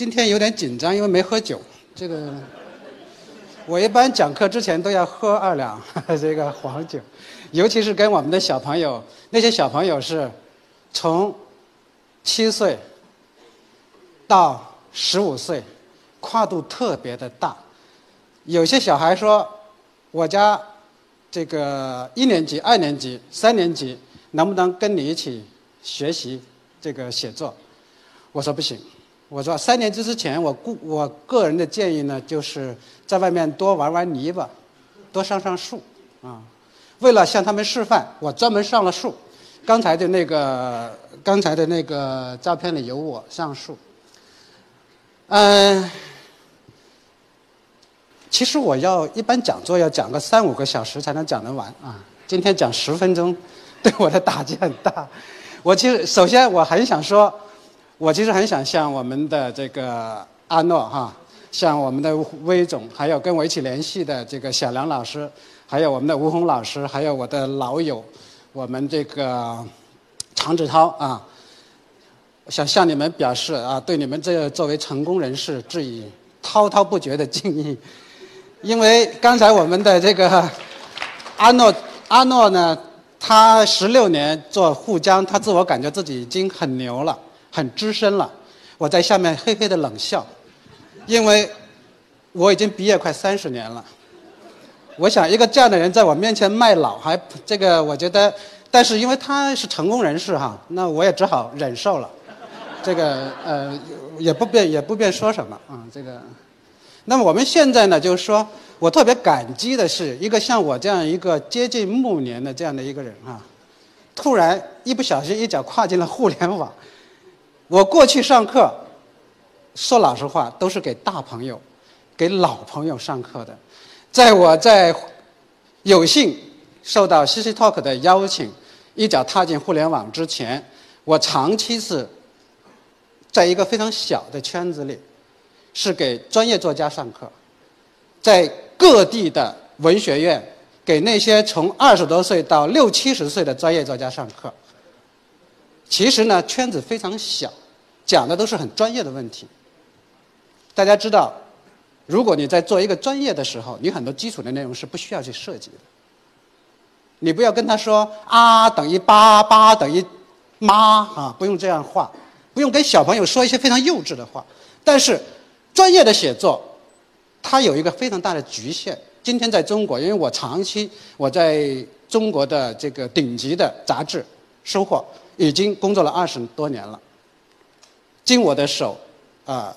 今天有点紧张，因为没喝酒。这个我一般讲课之前都要喝二两 这个黄酒，尤其是跟我们的小朋友，那些小朋友是从七岁到十五岁，跨度特别的大。有些小孩说，我家这个一年级、二年级、三年级能不能跟你一起学习这个写作？我说不行。我说三年之之前，我故我个人的建议呢，就是在外面多玩玩泥巴，多上上树啊。为了向他们示范，我专门上了树。刚才的那个刚才的那个照片里有我上树。嗯，其实我要一般讲座要讲个三五个小时才能讲得完啊。今天讲十分钟，对我的打击很大。我其实首先我很想说。我其实很想向我们的这个阿诺哈，向我们的魏总，还有跟我一起联系的这个小梁老师，还有我们的吴红老师，还有我的老友，我们这个常志涛啊，想向你们表示啊，对你们这作为成功人士致以滔滔不绝的敬意。因为刚才我们的这个阿诺阿诺呢，他十六年做沪江，他自我感觉自己已经很牛了。很资深了，我在下面嘿嘿的冷笑，因为我已经毕业快三十年了。我想一个这样的人在我面前卖老，还这个我觉得，但是因为他是成功人士哈，那我也只好忍受了。这个呃也不便也不便说什么啊，这个。那么我们现在呢，就是说我特别感激的是一个像我这样一个接近暮年的这样的一个人啊，突然一不小心一脚跨进了互联网。我过去上课，说老实话，都是给大朋友、给老朋友上课的。在我在有幸受到 CC Talk 的邀请，一脚踏进互联网之前，我长期是在一个非常小的圈子里，是给专业作家上课，在各地的文学院给那些从二十多岁到六七十岁的专业作家上课。其实呢，圈子非常小，讲的都是很专业的问题。大家知道，如果你在做一个专业的时候，你很多基础的内容是不需要去设计的。你不要跟他说啊等于八，八等于妈啊，不用这样画，不用跟小朋友说一些非常幼稚的话。但是，专业的写作，它有一个非常大的局限。今天在中国，因为我长期我在中国的这个顶级的杂志收获。已经工作了二十多年了，经我的手，啊，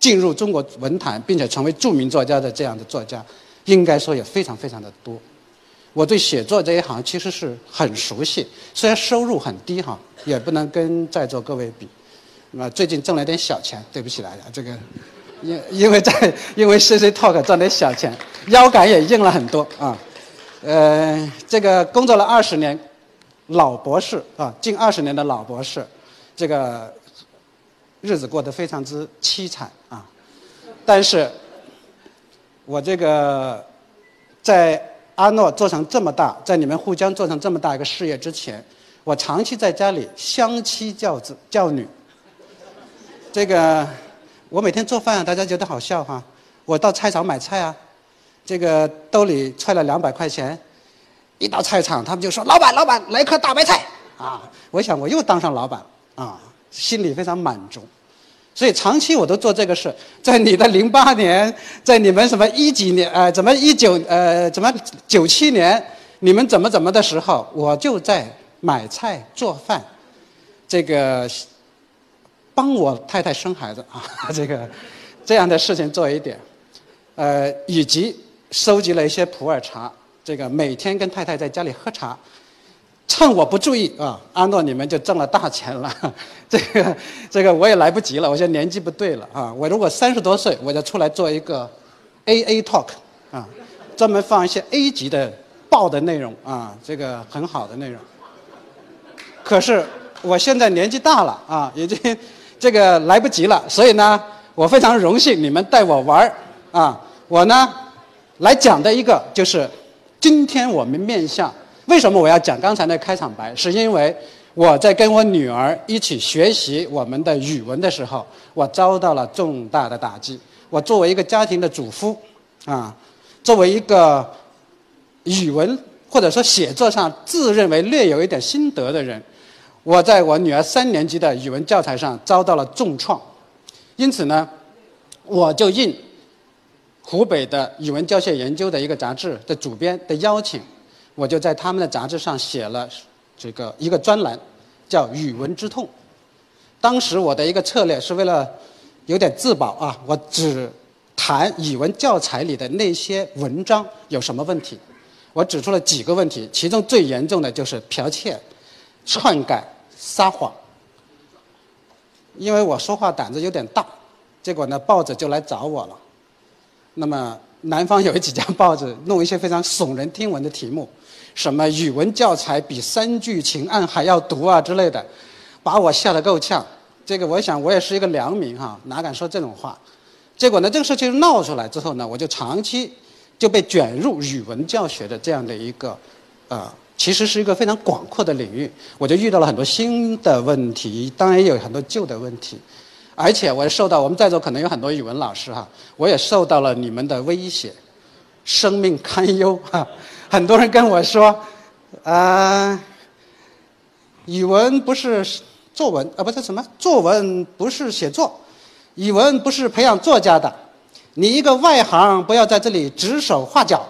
进入中国文坛并且成为著名作家的这样的作家，应该说也非常非常的多。我对写作这一行其实是很熟悉，虽然收入很低哈，也不能跟在座各位比。那最近挣了点小钱，对不起大家，这个因因为在因为 CC Talk 赚点小钱，腰杆也硬了很多啊。呃，这个工作了二十年。老博士啊，近二十年的老博士，这个日子过得非常之凄惨啊。但是，我这个在阿诺做成这么大，在你们沪江做成这么大一个事业之前，我长期在家里相妻教子教女。这个我每天做饭，大家觉得好笑哈。我到菜场买菜啊，这个兜里揣了两百块钱。一到菜场，他们就说：“老板，老板，来颗大白菜。”啊，我想我又当上老板啊，心里非常满足。所以长期我都做这个事。在你的零八年，在你们什么一几年，呃，怎么一九，呃，怎么九七年，你们怎么怎么的时候，我就在买菜做饭，这个帮我太太生孩子啊，这个这样的事情做一点，呃，以及收集了一些普洱茶。这个每天跟太太在家里喝茶，趁我不注意啊，阿诺你们就挣了大钱了。这个这个我也来不及了，我现在年纪不对了啊。我如果三十多岁，我就出来做一个 A A talk 啊，专门放一些 A 级的爆的内容啊，这个很好的内容。可是我现在年纪大了啊，已经 这个来不及了，所以呢，我非常荣幸你们带我玩儿啊。我呢来讲的一个就是。今天我们面向为什么我要讲刚才那开场白？是因为我在跟我女儿一起学习我们的语文的时候，我遭到了重大的打击。我作为一个家庭的主妇，啊，作为一个语文或者说写作上自认为略有一点心得的人，我在我女儿三年级的语文教材上遭到了重创。因此呢，我就应湖北的语文教学研究的一个杂志的主编的邀请，我就在他们的杂志上写了。这个一个专栏叫“语文之痛”。当时我的一个策略是为了有点自保啊，我只谈语文教材里的那些文章有什么问题。我指出了几个问题，其中最严重的就是剽窃、篡改、撒谎。因为我说话胆子有点大，结果呢，报纸就来找我了。那么南方有几家报纸弄一些非常耸人听闻的题目。什么语文教材比三聚氰胺还要毒啊之类的，把我吓得够呛。这个我想我也是一个良民哈，哪敢说这种话？结果呢，这个事情闹出来之后呢，我就长期就被卷入语文教学的这样的一个，呃，其实是一个非常广阔的领域。我就遇到了很多新的问题，当然也有很多旧的问题，而且我也受到我们在座可能有很多语文老师哈，我也受到了你们的威胁，生命堪忧哈。很多人跟我说，啊，语文不是作文啊，不是什么作文不是写作，语文不是培养作家的，你一个外行不要在这里指手画脚，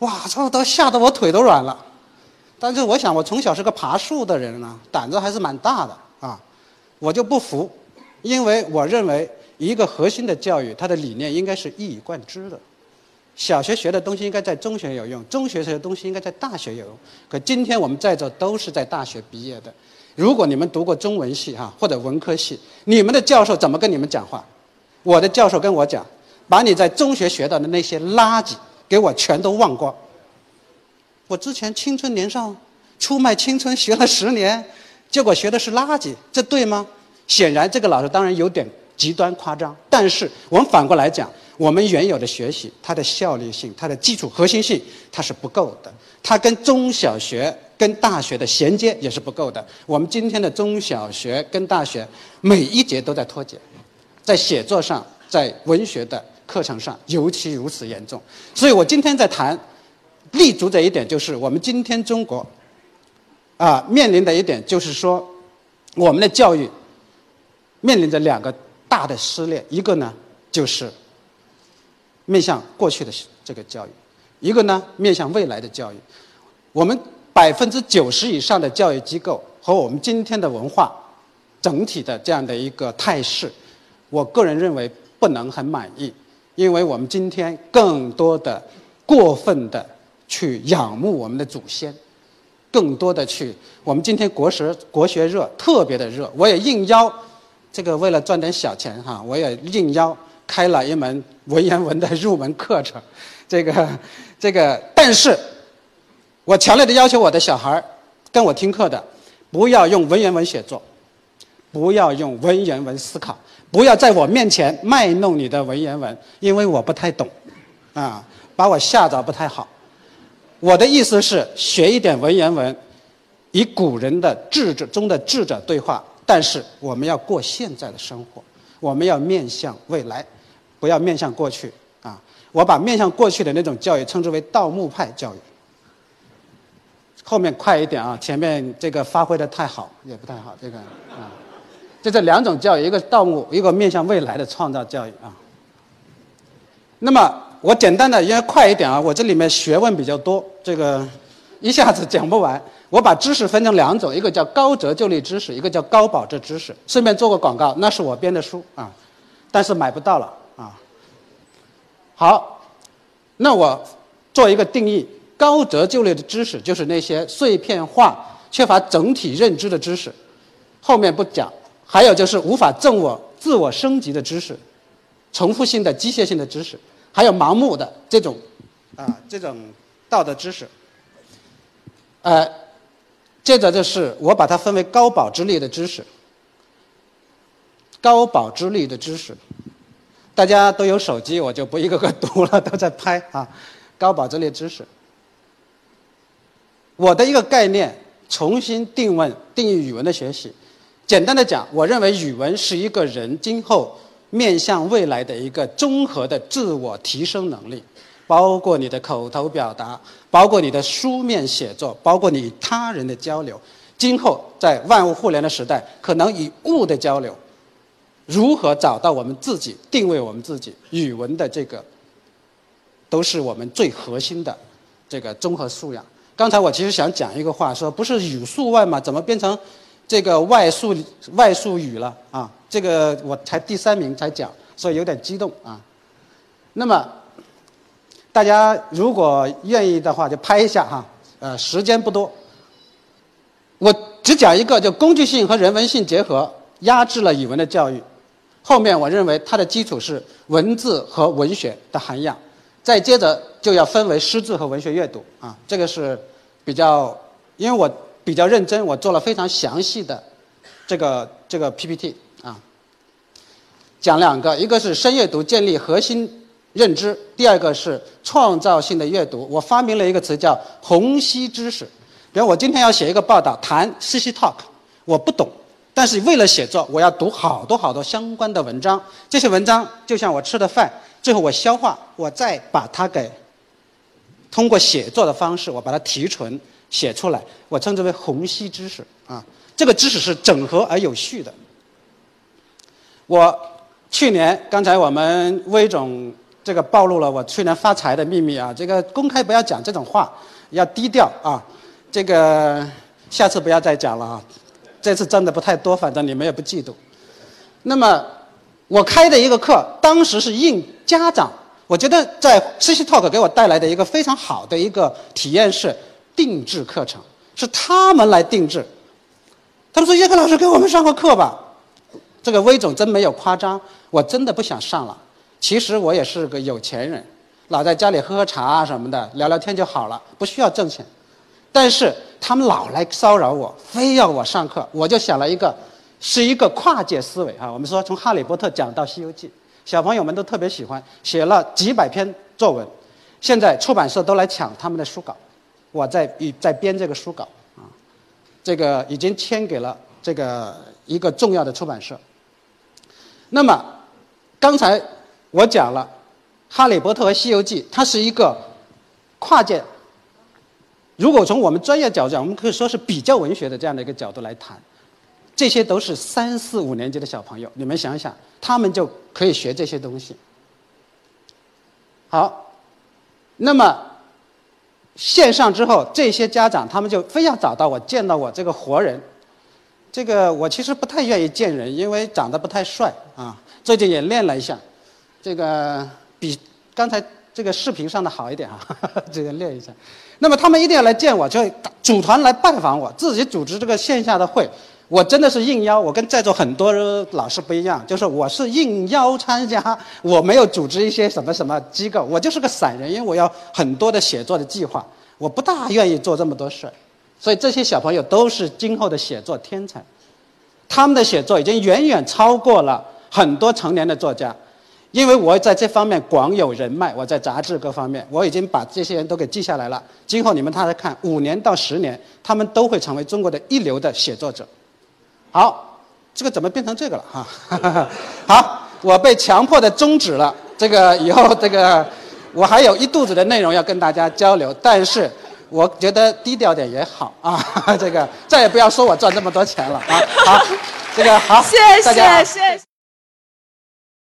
哇，这都吓得我腿都软了。但是我想，我从小是个爬树的人呢，胆子还是蛮大的啊，我就不服，因为我认为一个核心的教育，它的理念应该是一以贯之的。小学学的东西应该在中学有用，中学学的东西应该在大学有用。可今天我们在座都是在大学毕业的，如果你们读过中文系哈或者文科系，你们的教授怎么跟你们讲话？我的教授跟我讲，把你在中学学到的那些垃圾给我全都忘光。我之前青春年少，出卖青春学了十年，结果学的是垃圾，这对吗？显然这个老师当然有点极端夸张，但是我们反过来讲。我们原有的学习，它的效率性、它的基础核心性，它是不够的。它跟中小学、跟大学的衔接也是不够的。我们今天的中小学跟大学每一节都在脱节，在写作上，在文学的课程上尤其如此严重。所以我今天在谈，立足这一点，就是我们今天中国啊面临的一点，就是说我们的教育面临着两个大的撕裂，一个呢就是。面向过去的这个教育，一个呢面向未来的教育。我们百分之九十以上的教育机构和我们今天的文化整体的这样的一个态势，我个人认为不能很满意，因为我们今天更多的过分的去仰慕我们的祖先，更多的去我们今天国学国学热特别的热，我也应邀这个为了赚点小钱哈，我也应邀。开了一门文言文的入门课程，这个，这个，但是，我强烈的要求我的小孩儿跟我听课的，不要用文言文写作，不要用文言文思考，不要在我面前卖弄你的文言文，因为我不太懂，啊，把我吓着不太好。我的意思是学一点文言文，以古人的智者中的智者对话，但是我们要过现在的生活，我们要面向未来。不要面向过去啊！我把面向过去的那种教育称之为盗墓派教育。后面快一点啊！前面这个发挥的太好也不太好，这个啊，就这两种教育，一个盗墓，一个面向未来的创造教育啊。那么我简单的，因为快一点啊，我这里面学问比较多，这个 一下子讲不完。我把知识分成两种，一个叫高折旧率知识，一个叫高保值知识。顺便做个广告，那是我编的书啊，但是买不到了。啊好，那我做一个定义：高折旧类的知识就是那些碎片化、缺乏整体认知的知识，后面不讲。还有就是无法自我自我升级的知识，重复性的机械性的知识，还有盲目的这种啊这种道德知识。呃，接着就是我把它分为高保值力的知识，高保值力的知识。大家都有手机，我就不一个个读了，都在拍啊。高保值类知识，我的一个概念重新定位定义语文的学习。简单的讲，我认为语文是一个人今后面向未来的一个综合的自我提升能力，包括你的口头表达，包括你的书面写作，包括你与他人的交流。今后在万物互联的时代，可能以物的交流，如何找到我们自己，定位我们自己，语文的这个，都是我们最核心的这个综合素养。刚才我其实想讲一个话，说不是语数外吗？怎么变成这个外数外数语了啊？这个我才第三名才讲，所以有点激动啊。那么大家如果愿意的话，就拍一下哈。呃，时间不多。我只讲一个，就工具性和人文性结合，压制了语文的教育。后面我认为它的基础是文字和文学的涵养，再接着就要分为诗字和文学阅读啊，这个是比较，因为我比较认真，我做了非常详细的这个这个 PPT 啊，讲两个，一个是深阅读建立核心认知，第二个是创造性的阅读。我发明了一个词叫虹吸知识。比如我今天要写一个报道，谈 CC Talk，我不懂，但是为了写作，我要读好多好多相关的文章。这些文章就像我吃的饭，最后我消化，我再把它给通过写作的方式，我把它提纯写出来，我称之为虹吸知识啊。这个知识是整合而有序的。我去年刚才我们魏总这个暴露了我去年发财的秘密啊，这个公开不要讲这种话，要低调啊。这个下次不要再讲了啊！这次挣的不太多，反正你们也不嫉妒。那么我开的一个课，当时是应家长，我觉得在 CC Talk 给我带来的一个非常好的一个体验是定制课程，是他们来定制。他们说：“叶克老师给我们上个课吧。”这个威总真没有夸张，我真的不想上了。其实我也是个有钱人，老在家里喝喝茶啊什么的，聊聊天就好了，不需要挣钱。但是他们老来骚扰我，非要我上课，我就想了一个，是一个跨界思维啊。我们说从《哈利波特》讲到《西游记》，小朋友们都特别喜欢，写了几百篇作文，现在出版社都来抢他们的书稿，我在与在编这个书稿啊，这个已经签给了这个一个重要的出版社。那么刚才我讲了，《哈利波特》和《西游记》，它是一个跨界。如果从我们专业角度讲，我们可以说是比较文学的这样的一个角度来谈，这些都是三四五年级的小朋友，你们想想，他们就可以学这些东西。好，那么线上之后，这些家长他们就非要找到我，见到我这个活人。这个我其实不太愿意见人，因为长得不太帅啊。最近也练了一下，这个比刚才。这个视频上的好一点啊，这个练一下。那么他们一定要来见我，就组团来拜访我，自己组织这个线下的会。我真的是应邀，我跟在座很多老师不一样，就是我是应邀参加，我没有组织一些什么什么机构，我就是个散人，因为我要很多的写作的计划，我不大愿意做这么多事儿。所以这些小朋友都是今后的写作天才，他们的写作已经远远超过了很多成年的作家。因为我在这方面广有人脉，我在杂志各方面，我已经把这些人都给记下来了。今后你们大家看，五年到十年，他们都会成为中国的一流的写作者。好，这个怎么变成这个了哈？好，我被强迫的终止了。这个以后这个我还有一肚子的内容要跟大家交流，但是我觉得低调点也好啊。这个再也不要说我赚这么多钱了啊。好，这个好，谢谢谢谢。